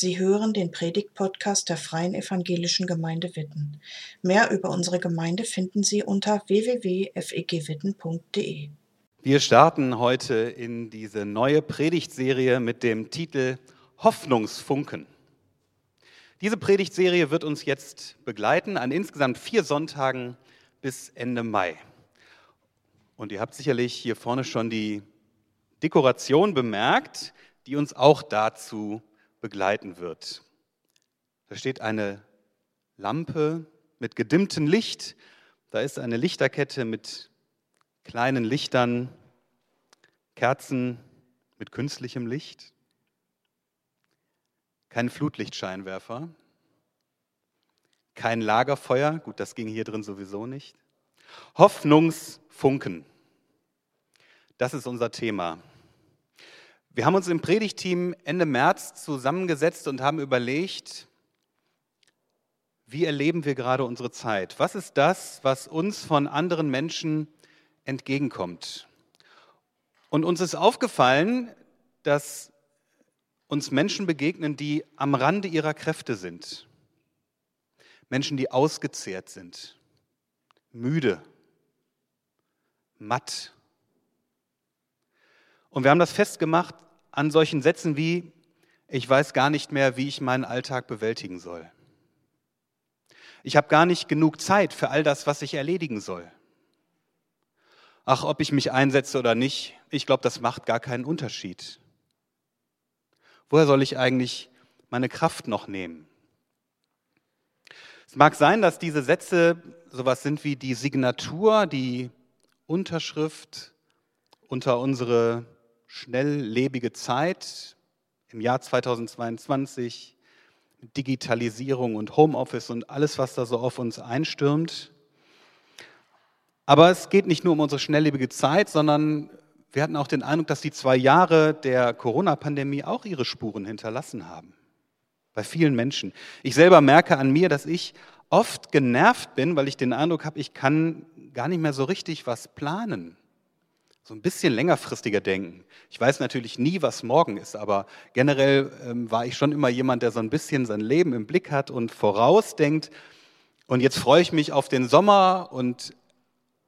Sie hören den Predigt-Podcast der Freien Evangelischen Gemeinde Witten. Mehr über unsere Gemeinde finden Sie unter www.fegwitten.de. Wir starten heute in diese neue Predigtserie mit dem Titel Hoffnungsfunken. Diese Predigtserie wird uns jetzt begleiten an insgesamt vier Sonntagen bis Ende Mai. Und ihr habt sicherlich hier vorne schon die Dekoration bemerkt, die uns auch dazu begleiten wird. Da steht eine Lampe mit gedimmtem Licht, da ist eine Lichterkette mit kleinen Lichtern, Kerzen mit künstlichem Licht kein Flutlichtscheinwerfer, kein Lagerfeuer, gut, das ging hier drin sowieso nicht. Hoffnungsfunken, das ist unser Thema. Wir haben uns im Predigteam Ende März zusammengesetzt und haben überlegt, wie erleben wir gerade unsere Zeit? Was ist das, was uns von anderen Menschen entgegenkommt? Und uns ist aufgefallen, dass uns Menschen begegnen, die am Rande ihrer Kräfte sind. Menschen, die ausgezehrt sind, müde, matt. Und wir haben das festgemacht an solchen Sätzen wie, ich weiß gar nicht mehr, wie ich meinen Alltag bewältigen soll. Ich habe gar nicht genug Zeit für all das, was ich erledigen soll. Ach, ob ich mich einsetze oder nicht, ich glaube, das macht gar keinen Unterschied. Woher soll ich eigentlich meine Kraft noch nehmen? Es mag sein, dass diese Sätze sowas sind wie die Signatur, die Unterschrift unter unsere schnelllebige Zeit im Jahr 2022, Digitalisierung und Homeoffice und alles, was da so auf uns einstürmt. Aber es geht nicht nur um unsere schnelllebige Zeit, sondern wir hatten auch den Eindruck, dass die zwei Jahre der Corona-Pandemie auch ihre Spuren hinterlassen haben. Bei vielen Menschen. Ich selber merke an mir, dass ich oft genervt bin, weil ich den Eindruck habe, ich kann gar nicht mehr so richtig was planen. So ein bisschen längerfristiger denken. Ich weiß natürlich nie, was morgen ist, aber generell ähm, war ich schon immer jemand, der so ein bisschen sein Leben im Blick hat und vorausdenkt. Und jetzt freue ich mich auf den Sommer und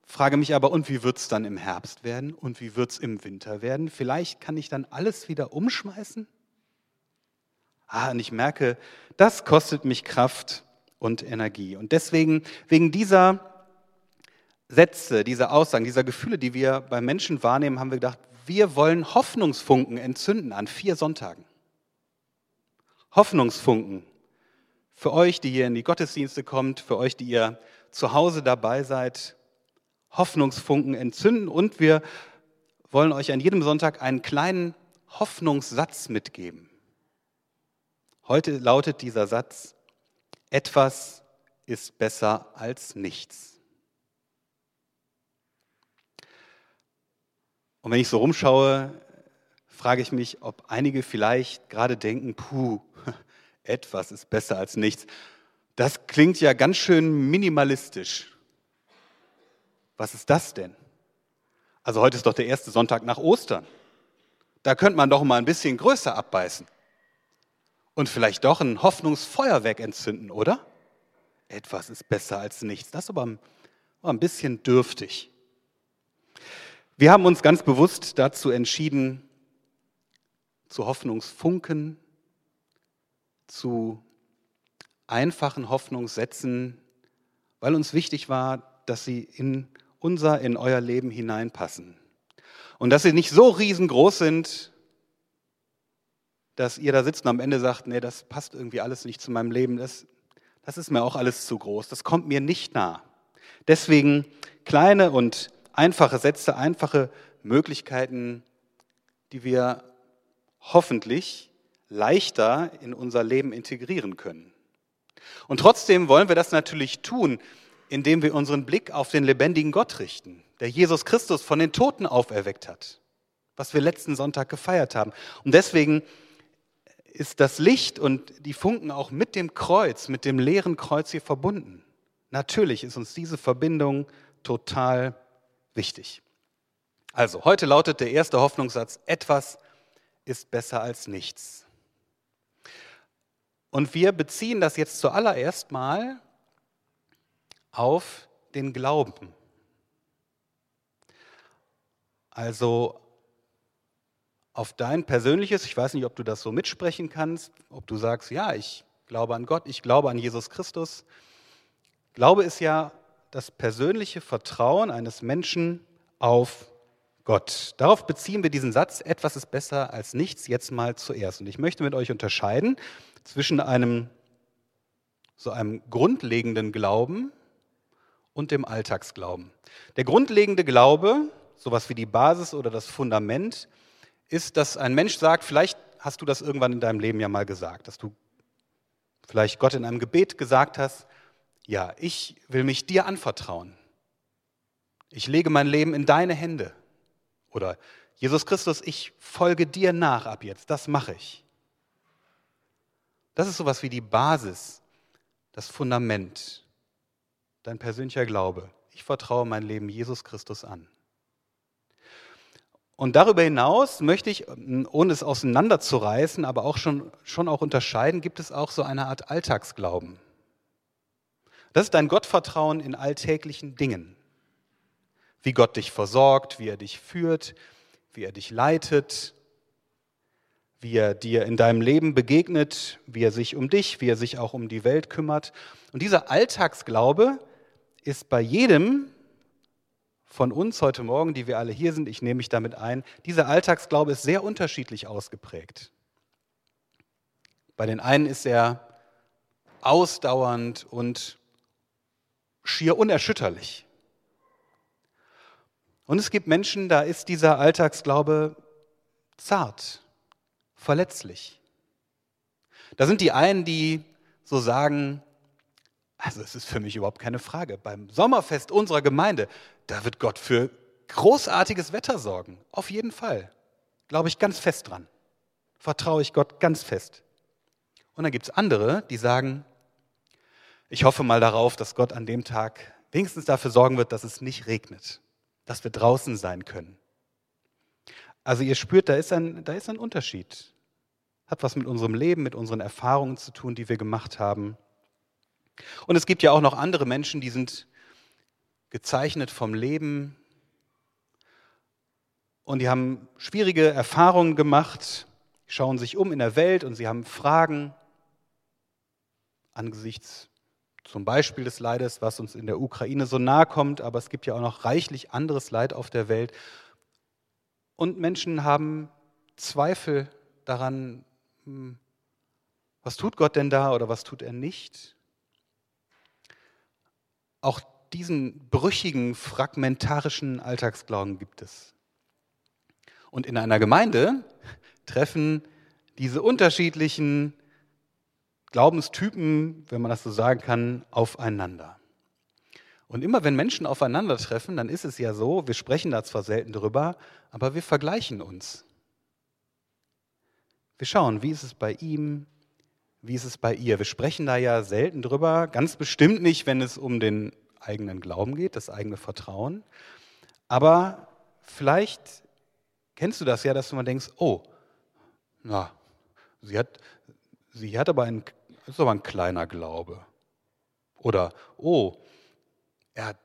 Frage mich aber, und wie wird es dann im Herbst werden und wie wird es im Winter werden? Vielleicht kann ich dann alles wieder umschmeißen? Ah, und ich merke, das kostet mich Kraft und Energie. Und deswegen, wegen dieser Sätze, dieser Aussagen, dieser Gefühle, die wir bei Menschen wahrnehmen, haben wir gedacht, wir wollen Hoffnungsfunken entzünden an vier Sonntagen. Hoffnungsfunken für euch, die hier in die Gottesdienste kommt, für euch, die ihr zu Hause dabei seid, Hoffnungsfunken entzünden und wir wollen euch an jedem Sonntag einen kleinen Hoffnungssatz mitgeben. Heute lautet dieser Satz, etwas ist besser als nichts. Und wenn ich so rumschaue, frage ich mich, ob einige vielleicht gerade denken, puh, etwas ist besser als nichts. Das klingt ja ganz schön minimalistisch. Was ist das denn? Also heute ist doch der erste Sonntag nach Ostern. Da könnte man doch mal ein bisschen größer abbeißen. Und vielleicht doch ein Hoffnungsfeuerwerk entzünden, oder? Etwas ist besser als nichts. Das ist aber ein bisschen dürftig. Wir haben uns ganz bewusst dazu entschieden, zu Hoffnungsfunken, zu einfachen Hoffnungssätzen, weil uns wichtig war, dass sie in unser in euer Leben hineinpassen. Und dass sie nicht so riesengroß sind, dass ihr da sitzt und am Ende sagt, nee, das passt irgendwie alles nicht zu meinem Leben, das, das ist mir auch alles zu groß, das kommt mir nicht nah. Deswegen kleine und einfache Sätze, einfache Möglichkeiten, die wir hoffentlich leichter in unser Leben integrieren können. Und trotzdem wollen wir das natürlich tun, indem wir unseren Blick auf den lebendigen Gott richten, der Jesus Christus von den Toten auferweckt hat, was wir letzten Sonntag gefeiert haben. Und deswegen ist das Licht und die Funken auch mit dem Kreuz, mit dem leeren Kreuz hier verbunden. Natürlich ist uns diese Verbindung total wichtig. Also, heute lautet der erste Hoffnungssatz, etwas ist besser als nichts. Und wir beziehen das jetzt zuallererst mal auf den Glauben. Also auf dein persönliches, ich weiß nicht, ob du das so mitsprechen kannst, ob du sagst, ja, ich glaube an Gott, ich glaube an Jesus Christus. Glaube ist ja das persönliche Vertrauen eines Menschen auf Gott. Darauf beziehen wir diesen Satz, etwas ist besser als nichts, jetzt mal zuerst. Und ich möchte mit euch unterscheiden zwischen einem so einem grundlegenden Glauben und dem Alltagsglauben. Der grundlegende Glaube, sowas wie die Basis oder das Fundament, ist, dass ein Mensch sagt, vielleicht hast du das irgendwann in deinem Leben ja mal gesagt, dass du vielleicht Gott in einem Gebet gesagt hast, ja, ich will mich dir anvertrauen. Ich lege mein Leben in deine Hände. Oder Jesus Christus, ich folge dir nach ab jetzt, das mache ich. Das ist sowas wie die Basis, das Fundament, dein persönlicher Glaube. Ich vertraue mein Leben Jesus Christus an. Und darüber hinaus möchte ich, ohne es auseinanderzureißen, aber auch schon, schon auch unterscheiden, gibt es auch so eine Art Alltagsglauben. Das ist dein Gottvertrauen in alltäglichen Dingen. Wie Gott dich versorgt, wie er dich führt, wie er dich leitet, wie er dir in deinem Leben begegnet, wie er sich um dich, wie er sich auch um die Welt kümmert. Und dieser Alltagsglaube ist bei jedem von uns heute Morgen, die wir alle hier sind, ich nehme mich damit ein, dieser Alltagsglaube ist sehr unterschiedlich ausgeprägt. Bei den einen ist er ausdauernd und schier unerschütterlich. Und es gibt Menschen, da ist dieser Alltagsglaube zart, verletzlich. Da sind die einen, die so sagen, also es ist für mich überhaupt keine Frage. Beim Sommerfest unserer Gemeinde, da wird Gott für großartiges Wetter sorgen. Auf jeden Fall. Glaube ich ganz fest dran. Vertraue ich Gott ganz fest. Und dann gibt es andere, die sagen, ich hoffe mal darauf, dass Gott an dem Tag wenigstens dafür sorgen wird, dass es nicht regnet, dass wir draußen sein können. Also ihr spürt, da ist ein, da ist ein Unterschied. Hat was mit unserem Leben, mit unseren Erfahrungen zu tun, die wir gemacht haben. Und es gibt ja auch noch andere Menschen, die sind gezeichnet vom Leben und die haben schwierige Erfahrungen gemacht, schauen sich um in der Welt und sie haben Fragen angesichts zum Beispiel des Leides, was uns in der Ukraine so nahe kommt, aber es gibt ja auch noch reichlich anderes Leid auf der Welt. Und Menschen haben Zweifel daran, hm, was tut Gott denn da oder was tut er nicht? Auch diesen brüchigen, fragmentarischen Alltagsglauben gibt es. Und in einer Gemeinde treffen diese unterschiedlichen Glaubenstypen, wenn man das so sagen kann, aufeinander. Und immer wenn Menschen aufeinandertreffen, dann ist es ja so, wir sprechen da zwar selten drüber, aber wir vergleichen uns. Wir schauen, wie ist es bei ihm, wie ist es bei ihr? Wir sprechen da ja selten drüber, ganz bestimmt nicht, wenn es um den eigenen Glauben geht, das eigene Vertrauen. Aber vielleicht kennst du das ja, dass du mal denkst, oh, na, sie hat, sie hat aber ein, ist aber ein kleiner Glaube. Oder, oh, er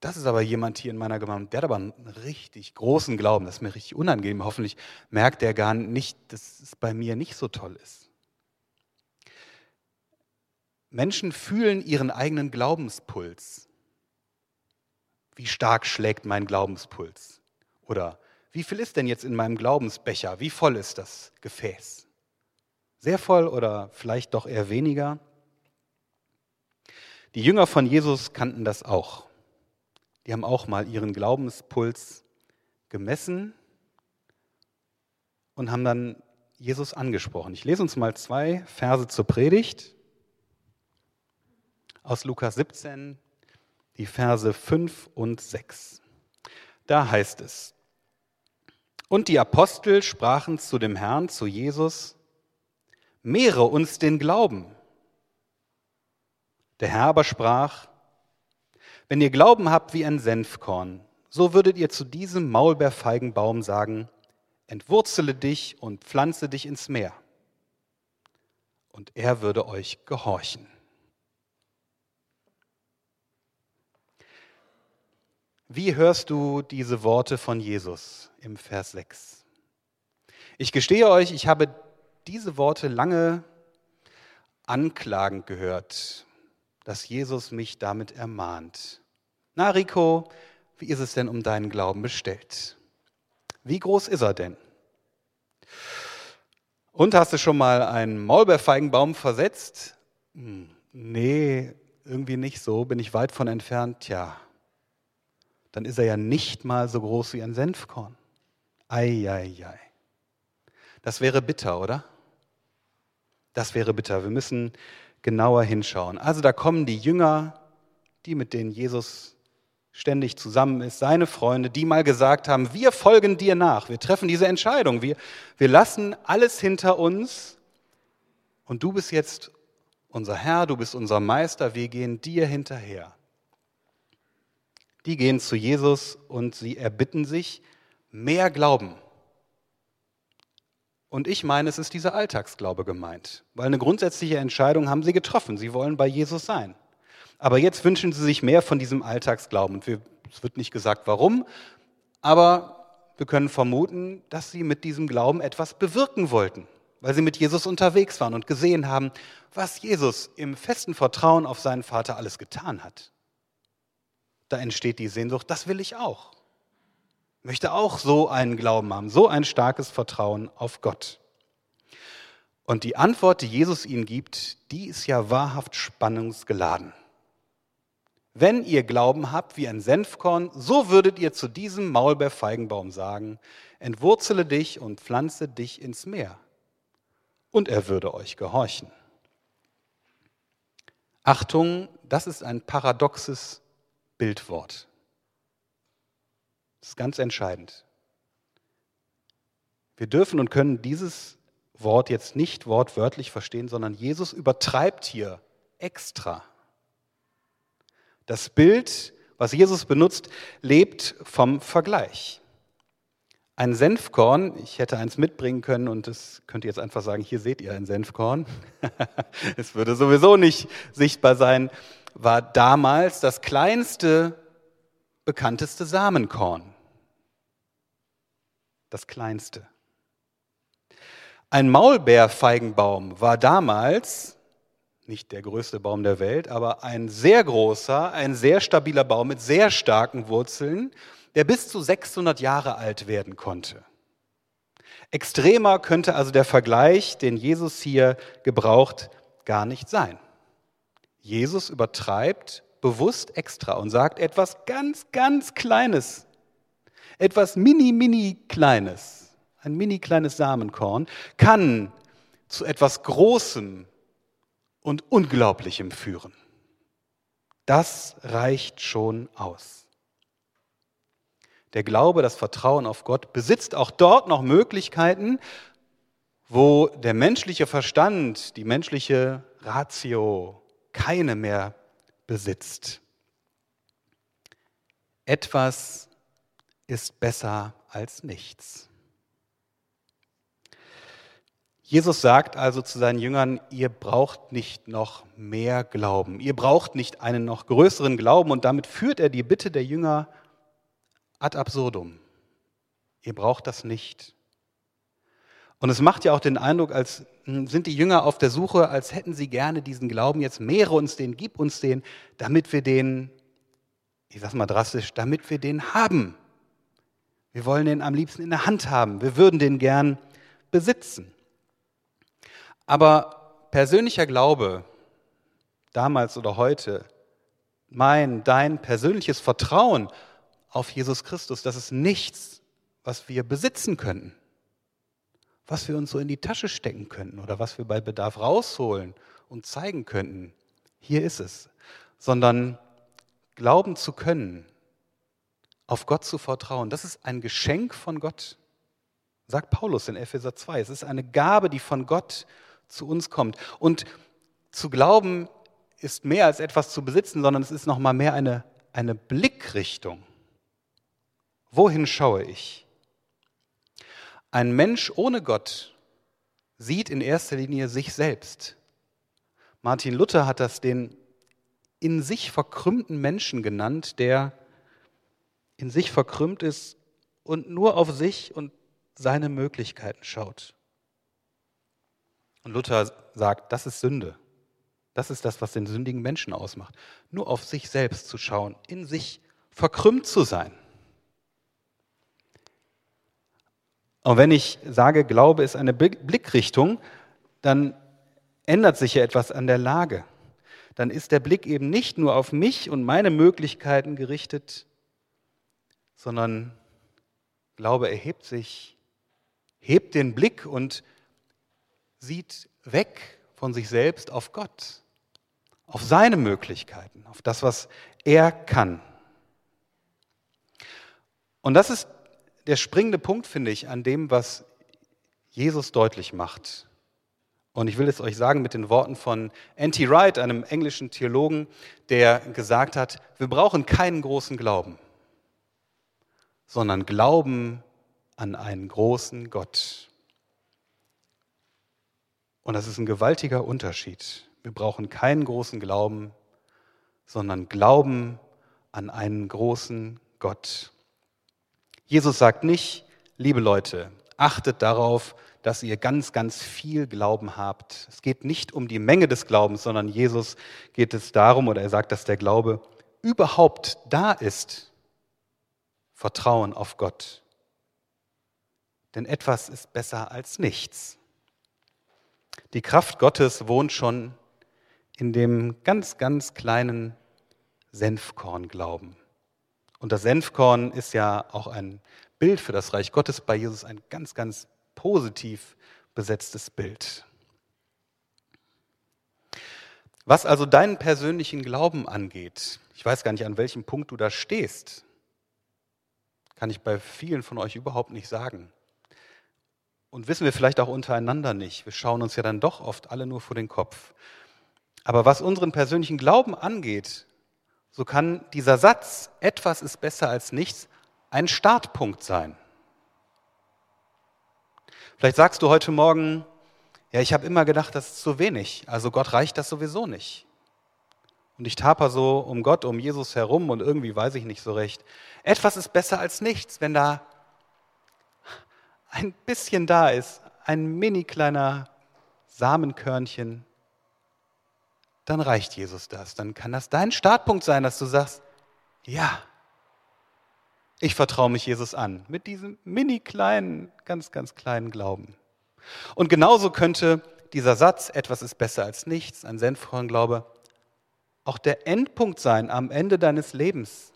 das ist aber jemand hier in meiner Gemeinde, der hat aber einen richtig großen Glauben. Das ist mir richtig unangenehm. Hoffentlich merkt er gar nicht, dass es bei mir nicht so toll ist. Menschen fühlen ihren eigenen Glaubenspuls. Wie stark schlägt mein Glaubenspuls? Oder wie viel ist denn jetzt in meinem Glaubensbecher? Wie voll ist das Gefäß? Sehr voll oder vielleicht doch eher weniger? Die Jünger von Jesus kannten das auch. Die haben auch mal ihren Glaubenspuls gemessen und haben dann Jesus angesprochen. Ich lese uns mal zwei Verse zur Predigt aus Lukas 17, die Verse 5 und 6. Da heißt es, und die Apostel sprachen zu dem Herrn, zu Jesus, mehre uns den Glauben. Der Herr aber sprach, wenn ihr Glauben habt wie ein Senfkorn, so würdet ihr zu diesem Maulbeerfeigenbaum sagen, entwurzele dich und pflanze dich ins Meer und er würde euch gehorchen. Wie hörst du diese Worte von Jesus im Vers 6? Ich gestehe euch, ich habe diese Worte lange anklagend gehört, dass Jesus mich damit ermahnt. Na, Rico, wie ist es denn um deinen Glauben bestellt? Wie groß ist er denn? Und hast du schon mal einen Maulbeerfeigenbaum versetzt? Hm, nee, irgendwie nicht so, bin ich weit von entfernt. Tja, dann ist er ja nicht mal so groß wie ein Senfkorn. Ei, ei, ei. Das wäre bitter, oder? Das wäre bitter. Wir müssen genauer hinschauen. Also da kommen die Jünger, die mit denen Jesus ständig zusammen ist, seine Freunde, die mal gesagt haben, wir folgen dir nach, wir treffen diese Entscheidung, wir, wir lassen alles hinter uns und du bist jetzt unser Herr, du bist unser Meister, wir gehen dir hinterher. Die gehen zu Jesus und sie erbitten sich mehr Glauben. Und ich meine, es ist dieser Alltagsglaube gemeint, weil eine grundsätzliche Entscheidung haben sie getroffen. Sie wollen bei Jesus sein. Aber jetzt wünschen sie sich mehr von diesem Alltagsglauben. Es wird nicht gesagt, warum, aber wir können vermuten, dass sie mit diesem Glauben etwas bewirken wollten, weil sie mit Jesus unterwegs waren und gesehen haben, was Jesus im festen Vertrauen auf seinen Vater alles getan hat. Da entsteht die Sehnsucht, das will ich auch möchte auch so einen Glauben haben, so ein starkes Vertrauen auf Gott. Und die Antwort, die Jesus ihnen gibt, die ist ja wahrhaft spannungsgeladen. Wenn ihr Glauben habt wie ein Senfkorn, so würdet ihr zu diesem Maulbeerfeigenbaum sagen, entwurzele dich und pflanze dich ins Meer. Und er würde euch gehorchen. Achtung, das ist ein paradoxes Bildwort. Das ist ganz entscheidend. Wir dürfen und können dieses Wort jetzt nicht wortwörtlich verstehen, sondern Jesus übertreibt hier extra. Das Bild, was Jesus benutzt, lebt vom Vergleich. Ein Senfkorn, ich hätte eins mitbringen können und das könnt ihr jetzt einfach sagen, hier seht ihr ein Senfkorn. es würde sowieso nicht sichtbar sein, war damals das kleinste, bekannteste Samenkorn das kleinste. Ein Maulbeerfeigenbaum war damals nicht der größte Baum der Welt, aber ein sehr großer, ein sehr stabiler Baum mit sehr starken Wurzeln, der bis zu 600 Jahre alt werden konnte. Extremer könnte also der Vergleich, den Jesus hier gebraucht, gar nicht sein. Jesus übertreibt bewusst extra und sagt etwas ganz, ganz Kleines etwas mini, mini kleines, ein mini kleines Samenkorn, kann zu etwas Großem und Unglaublichem führen. Das reicht schon aus. Der Glaube, das Vertrauen auf Gott besitzt auch dort noch Möglichkeiten, wo der menschliche Verstand, die menschliche Ratio keine mehr besitzt. Etwas ist besser als nichts. Jesus sagt also zu seinen Jüngern, ihr braucht nicht noch mehr Glauben, ihr braucht nicht einen noch größeren Glauben und damit führt er die Bitte der Jünger ad absurdum. Ihr braucht das nicht. Und es macht ja auch den Eindruck, als hm, sind die Jünger auf der Suche, als hätten sie gerne diesen Glauben, jetzt mehre uns den, gib uns den, damit wir den, ich sag mal drastisch, damit wir den haben. Wir wollen den am liebsten in der Hand haben. Wir würden den gern besitzen. Aber persönlicher Glaube, damals oder heute, mein, dein persönliches Vertrauen auf Jesus Christus, das ist nichts, was wir besitzen könnten, was wir uns so in die Tasche stecken könnten oder was wir bei Bedarf rausholen und zeigen könnten. Hier ist es. Sondern glauben zu können, auf Gott zu vertrauen, das ist ein Geschenk von Gott. Sagt Paulus in Epheser 2. Es ist eine Gabe, die von Gott zu uns kommt. Und zu glauben ist mehr als etwas zu besitzen, sondern es ist nochmal mehr eine, eine Blickrichtung. Wohin schaue ich? Ein Mensch ohne Gott sieht in erster Linie sich selbst. Martin Luther hat das den in sich verkrümmten Menschen genannt, der in sich verkrümmt ist und nur auf sich und seine Möglichkeiten schaut. Und Luther sagt, das ist Sünde. Das ist das, was den sündigen Menschen ausmacht. Nur auf sich selbst zu schauen, in sich verkrümmt zu sein. Und wenn ich sage, Glaube ist eine Blickrichtung, dann ändert sich ja etwas an der Lage. Dann ist der Blick eben nicht nur auf mich und meine Möglichkeiten gerichtet, sondern Glaube erhebt sich, hebt den Blick und sieht weg von sich selbst auf Gott, auf seine Möglichkeiten, auf das, was er kann. Und das ist der springende Punkt, finde ich, an dem, was Jesus deutlich macht. Und ich will es euch sagen mit den Worten von N.T. Wright, einem englischen Theologen, der gesagt hat, wir brauchen keinen großen Glauben, sondern Glauben an einen großen Gott. Und das ist ein gewaltiger Unterschied. Wir brauchen keinen großen Glauben, sondern Glauben an einen großen Gott. Jesus sagt nicht, liebe Leute, achtet darauf, dass ihr ganz, ganz viel Glauben habt. Es geht nicht um die Menge des Glaubens, sondern Jesus geht es darum, oder er sagt, dass der Glaube überhaupt da ist. Vertrauen auf Gott. Denn etwas ist besser als nichts. Die Kraft Gottes wohnt schon in dem ganz, ganz kleinen Senfkornglauben. Und das Senfkorn ist ja auch ein Bild für das Reich Gottes bei Jesus, ein ganz, ganz positiv besetztes Bild. Was also deinen persönlichen Glauben angeht, ich weiß gar nicht, an welchem Punkt du da stehst, kann ich bei vielen von euch überhaupt nicht sagen. Und wissen wir vielleicht auch untereinander nicht. Wir schauen uns ja dann doch oft alle nur vor den Kopf. Aber was unseren persönlichen Glauben angeht, so kann dieser Satz, etwas ist besser als nichts, ein Startpunkt sein. Vielleicht sagst du heute Morgen, ja, ich habe immer gedacht, das ist zu wenig. Also Gott reicht das sowieso nicht. Und ich taper so um Gott, um Jesus herum und irgendwie weiß ich nicht so recht. Etwas ist besser als nichts, wenn da ein bisschen da ist, ein mini kleiner Samenkörnchen, dann reicht Jesus das. Dann kann das dein Startpunkt sein, dass du sagst, ja, ich vertraue mich Jesus an mit diesem mini kleinen, ganz, ganz kleinen Glauben. Und genauso könnte dieser Satz, etwas ist besser als nichts, ein senfrohen Glaube, auch der Endpunkt sein am Ende deines Lebens.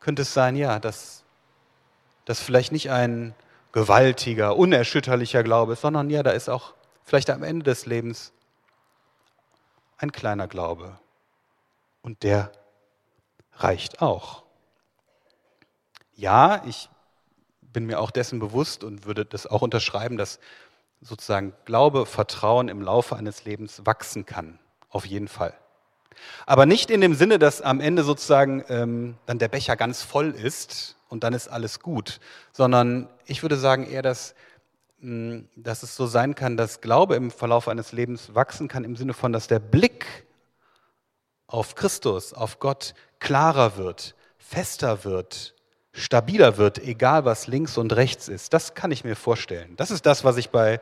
Könnte es sein, ja, dass das vielleicht nicht ein gewaltiger, unerschütterlicher Glaube ist, sondern ja, da ist auch vielleicht am Ende des Lebens ein kleiner Glaube. Und der reicht auch ja, ich bin mir auch dessen bewusst und würde das auch unterschreiben, dass sozusagen Glaube, Vertrauen im Laufe eines Lebens wachsen kann. Auf jeden Fall. Aber nicht in dem Sinne, dass am Ende sozusagen ähm, dann der Becher ganz voll ist und dann ist alles gut, sondern ich würde sagen eher, dass, dass es so sein kann, dass Glaube im Verlauf eines Lebens wachsen kann im Sinne von, dass der Blick auf Christus, auf Gott klarer wird, fester wird, stabiler wird, egal was links und rechts ist. Das kann ich mir vorstellen. Das ist das, was ich bei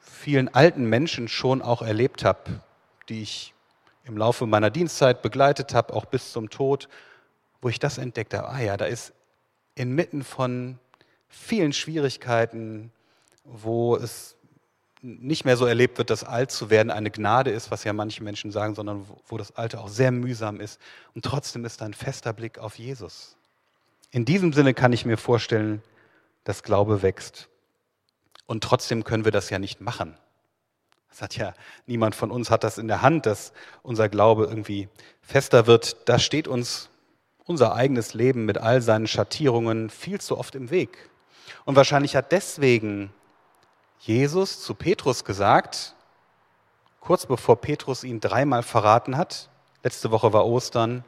vielen alten Menschen schon auch erlebt habe, die ich im Laufe meiner Dienstzeit begleitet habe, auch bis zum Tod, wo ich das entdeckt habe. Ah ja, da ist inmitten von vielen Schwierigkeiten, wo es nicht mehr so erlebt wird, dass alt zu werden eine Gnade ist, was ja manche Menschen sagen, sondern wo das Alte auch sehr mühsam ist. Und trotzdem ist ein fester Blick auf Jesus. In diesem Sinne kann ich mir vorstellen, dass Glaube wächst. Und trotzdem können wir das ja nicht machen. Das hat ja niemand von uns hat das in der Hand, dass unser Glaube irgendwie fester wird. Da steht uns unser eigenes Leben mit all seinen Schattierungen viel zu oft im Weg. Und wahrscheinlich hat deswegen Jesus zu Petrus gesagt, kurz bevor Petrus ihn dreimal verraten hat, letzte Woche war Ostern,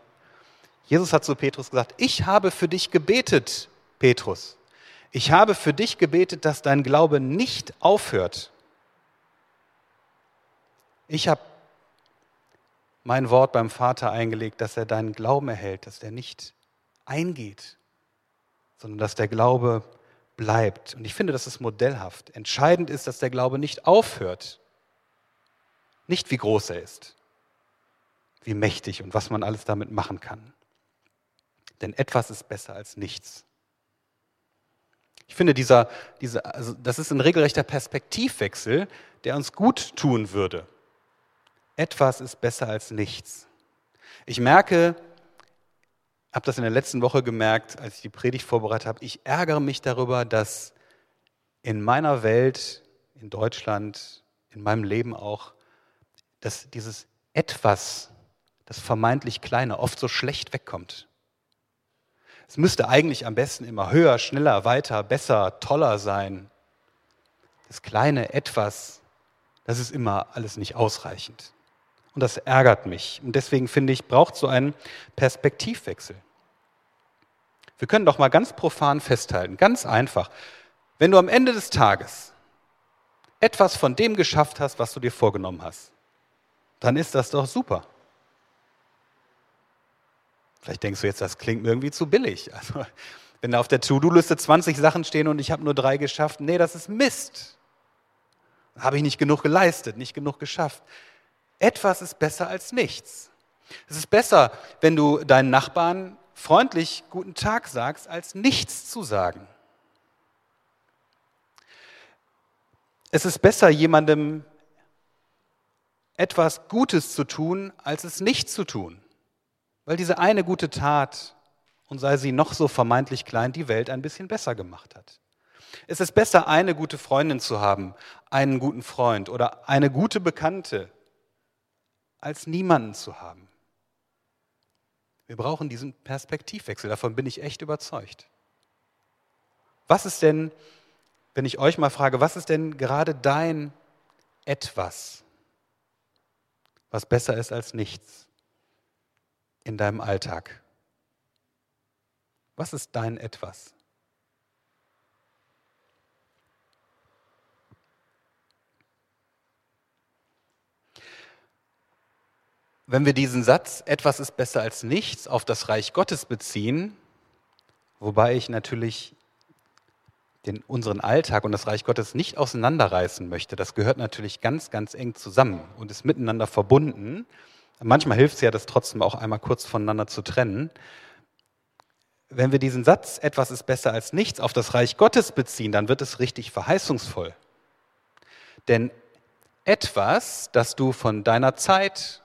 Jesus hat zu Petrus gesagt, ich habe für dich gebetet, Petrus. Ich habe für dich gebetet, dass dein Glaube nicht aufhört. Ich habe mein Wort beim Vater eingelegt, dass er deinen Glauben erhält, dass der nicht eingeht, sondern dass der Glaube bleibt. Und ich finde, das ist modellhaft. Entscheidend ist, dass der Glaube nicht aufhört. Nicht wie groß er ist, wie mächtig und was man alles damit machen kann. Denn etwas ist besser als nichts. Ich finde, dieser, dieser, also das ist ein regelrechter Perspektivwechsel, der uns gut tun würde. Etwas ist besser als nichts. Ich merke, habe das in der letzten Woche gemerkt, als ich die Predigt vorbereitet habe, ich ärgere mich darüber, dass in meiner Welt, in Deutschland, in meinem Leben auch, dass dieses etwas, das vermeintlich Kleine, oft so schlecht wegkommt. Es müsste eigentlich am besten immer höher, schneller, weiter, besser, toller sein. Das kleine Etwas, das ist immer alles nicht ausreichend. Und das ärgert mich. Und deswegen finde ich, braucht so einen Perspektivwechsel. Wir können doch mal ganz profan festhalten, ganz einfach. Wenn du am Ende des Tages etwas von dem geschafft hast, was du dir vorgenommen hast, dann ist das doch super. Vielleicht denkst du jetzt, das klingt mir irgendwie zu billig. Also, wenn da auf der To-Do-Liste 20 Sachen stehen und ich habe nur drei geschafft, nee, das ist Mist. Habe ich nicht genug geleistet, nicht genug geschafft. Etwas ist besser als nichts. Es ist besser, wenn du deinen Nachbarn freundlich guten Tag sagst, als nichts zu sagen. Es ist besser, jemandem etwas Gutes zu tun, als es nicht zu tun weil diese eine gute Tat, und sei sie noch so vermeintlich klein, die Welt ein bisschen besser gemacht hat. Es ist besser, eine gute Freundin zu haben, einen guten Freund oder eine gute Bekannte, als niemanden zu haben. Wir brauchen diesen Perspektivwechsel, davon bin ich echt überzeugt. Was ist denn, wenn ich euch mal frage, was ist denn gerade dein etwas, was besser ist als nichts? in deinem Alltag? Was ist dein etwas? Wenn wir diesen Satz, etwas ist besser als nichts, auf das Reich Gottes beziehen, wobei ich natürlich den, unseren Alltag und das Reich Gottes nicht auseinanderreißen möchte, das gehört natürlich ganz, ganz eng zusammen und ist miteinander verbunden. Manchmal hilft es ja, das trotzdem auch einmal kurz voneinander zu trennen. Wenn wir diesen Satz, etwas ist besser als nichts, auf das Reich Gottes beziehen, dann wird es richtig verheißungsvoll. Denn etwas, das du von deiner Zeit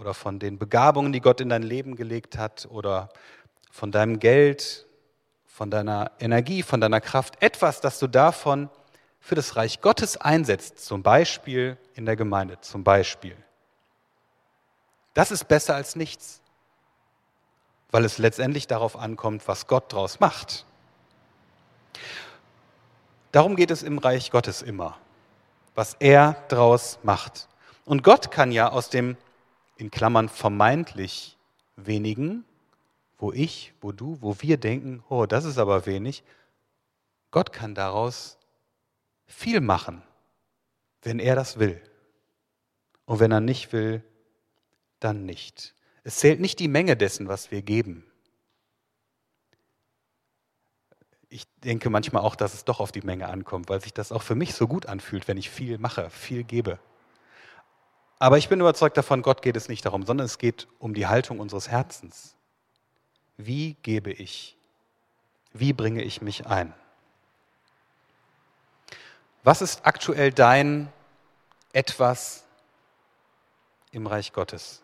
oder von den Begabungen, die Gott in dein Leben gelegt hat, oder von deinem Geld, von deiner Energie, von deiner Kraft, etwas, das du davon für das Reich Gottes einsetzt, zum Beispiel in der Gemeinde, zum Beispiel das ist besser als nichts, weil es letztendlich darauf ankommt, was Gott daraus macht. Darum geht es im Reich Gottes immer, was er daraus macht. Und Gott kann ja aus dem, in Klammern vermeintlich wenigen, wo ich, wo du, wo wir denken, oh, das ist aber wenig, Gott kann daraus viel machen, wenn er das will. Und wenn er nicht will, dann nicht. Es zählt nicht die Menge dessen, was wir geben. Ich denke manchmal auch, dass es doch auf die Menge ankommt, weil sich das auch für mich so gut anfühlt, wenn ich viel mache, viel gebe. Aber ich bin überzeugt davon, Gott geht es nicht darum, sondern es geht um die Haltung unseres Herzens. Wie gebe ich? Wie bringe ich mich ein? Was ist aktuell dein etwas im Reich Gottes?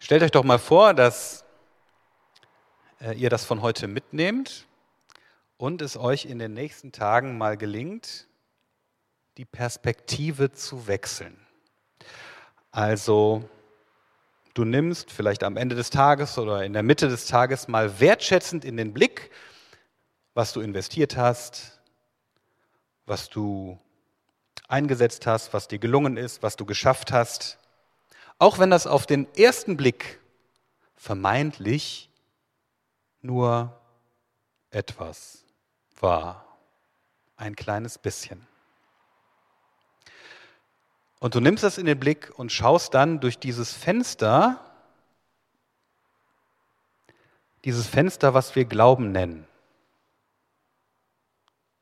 Stellt euch doch mal vor, dass äh, ihr das von heute mitnehmt und es euch in den nächsten Tagen mal gelingt, die Perspektive zu wechseln. Also du nimmst vielleicht am Ende des Tages oder in der Mitte des Tages mal wertschätzend in den Blick, was du investiert hast, was du eingesetzt hast, was dir gelungen ist, was du geschafft hast auch wenn das auf den ersten Blick vermeintlich nur etwas wahr. Ein kleines bisschen. Und du nimmst das in den Blick und schaust dann durch dieses Fenster, dieses Fenster, was wir Glauben nennen.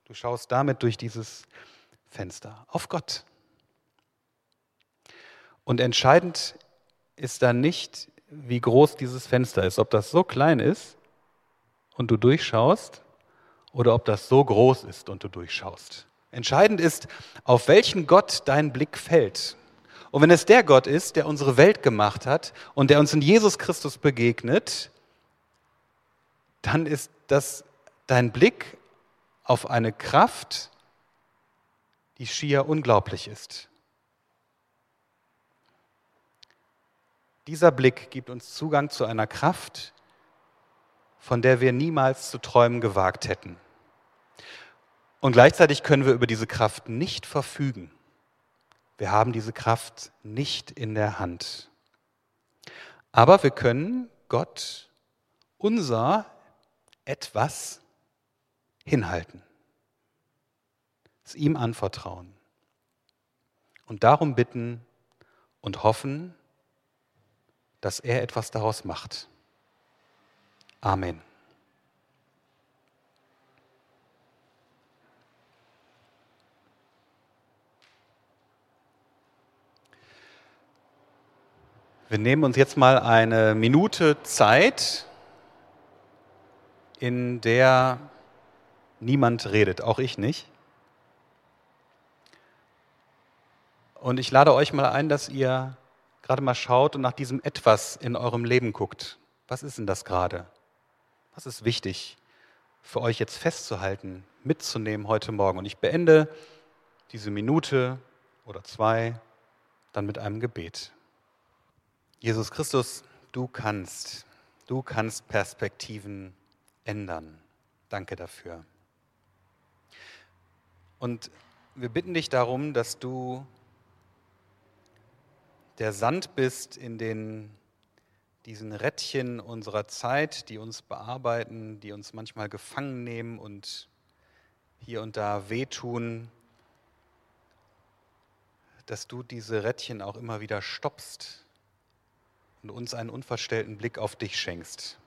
Du schaust damit durch dieses Fenster auf Gott. Und entscheidend ist dann nicht, wie groß dieses Fenster ist, ob das so klein ist und du durchschaust oder ob das so groß ist und du durchschaust. Entscheidend ist, auf welchen Gott dein Blick fällt. Und wenn es der Gott ist, der unsere Welt gemacht hat und der uns in Jesus Christus begegnet, dann ist das dein Blick auf eine Kraft, die schier unglaublich ist. Dieser Blick gibt uns Zugang zu einer Kraft, von der wir niemals zu träumen gewagt hätten. Und gleichzeitig können wir über diese Kraft nicht verfügen. Wir haben diese Kraft nicht in der Hand. Aber wir können Gott unser etwas hinhalten, es ihm anvertrauen und darum bitten und hoffen, dass er etwas daraus macht. Amen. Wir nehmen uns jetzt mal eine Minute Zeit, in der niemand redet, auch ich nicht. Und ich lade euch mal ein, dass ihr gerade mal schaut und nach diesem etwas in eurem Leben guckt. Was ist denn das gerade? Was ist wichtig für euch jetzt festzuhalten, mitzunehmen heute Morgen? Und ich beende diese Minute oder zwei dann mit einem Gebet. Jesus Christus, du kannst, du kannst Perspektiven ändern. Danke dafür. Und wir bitten dich darum, dass du der Sand bist in den, diesen Rädchen unserer Zeit, die uns bearbeiten, die uns manchmal gefangen nehmen und hier und da wehtun, dass du diese Rädchen auch immer wieder stoppst und uns einen unverstellten Blick auf dich schenkst.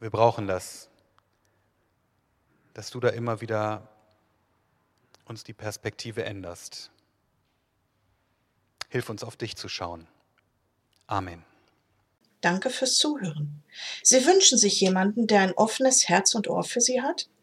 Wir brauchen das, dass du da immer wieder uns die Perspektive änderst. Hilf uns auf dich zu schauen. Amen. Danke fürs Zuhören. Sie wünschen sich jemanden, der ein offenes Herz und Ohr für Sie hat?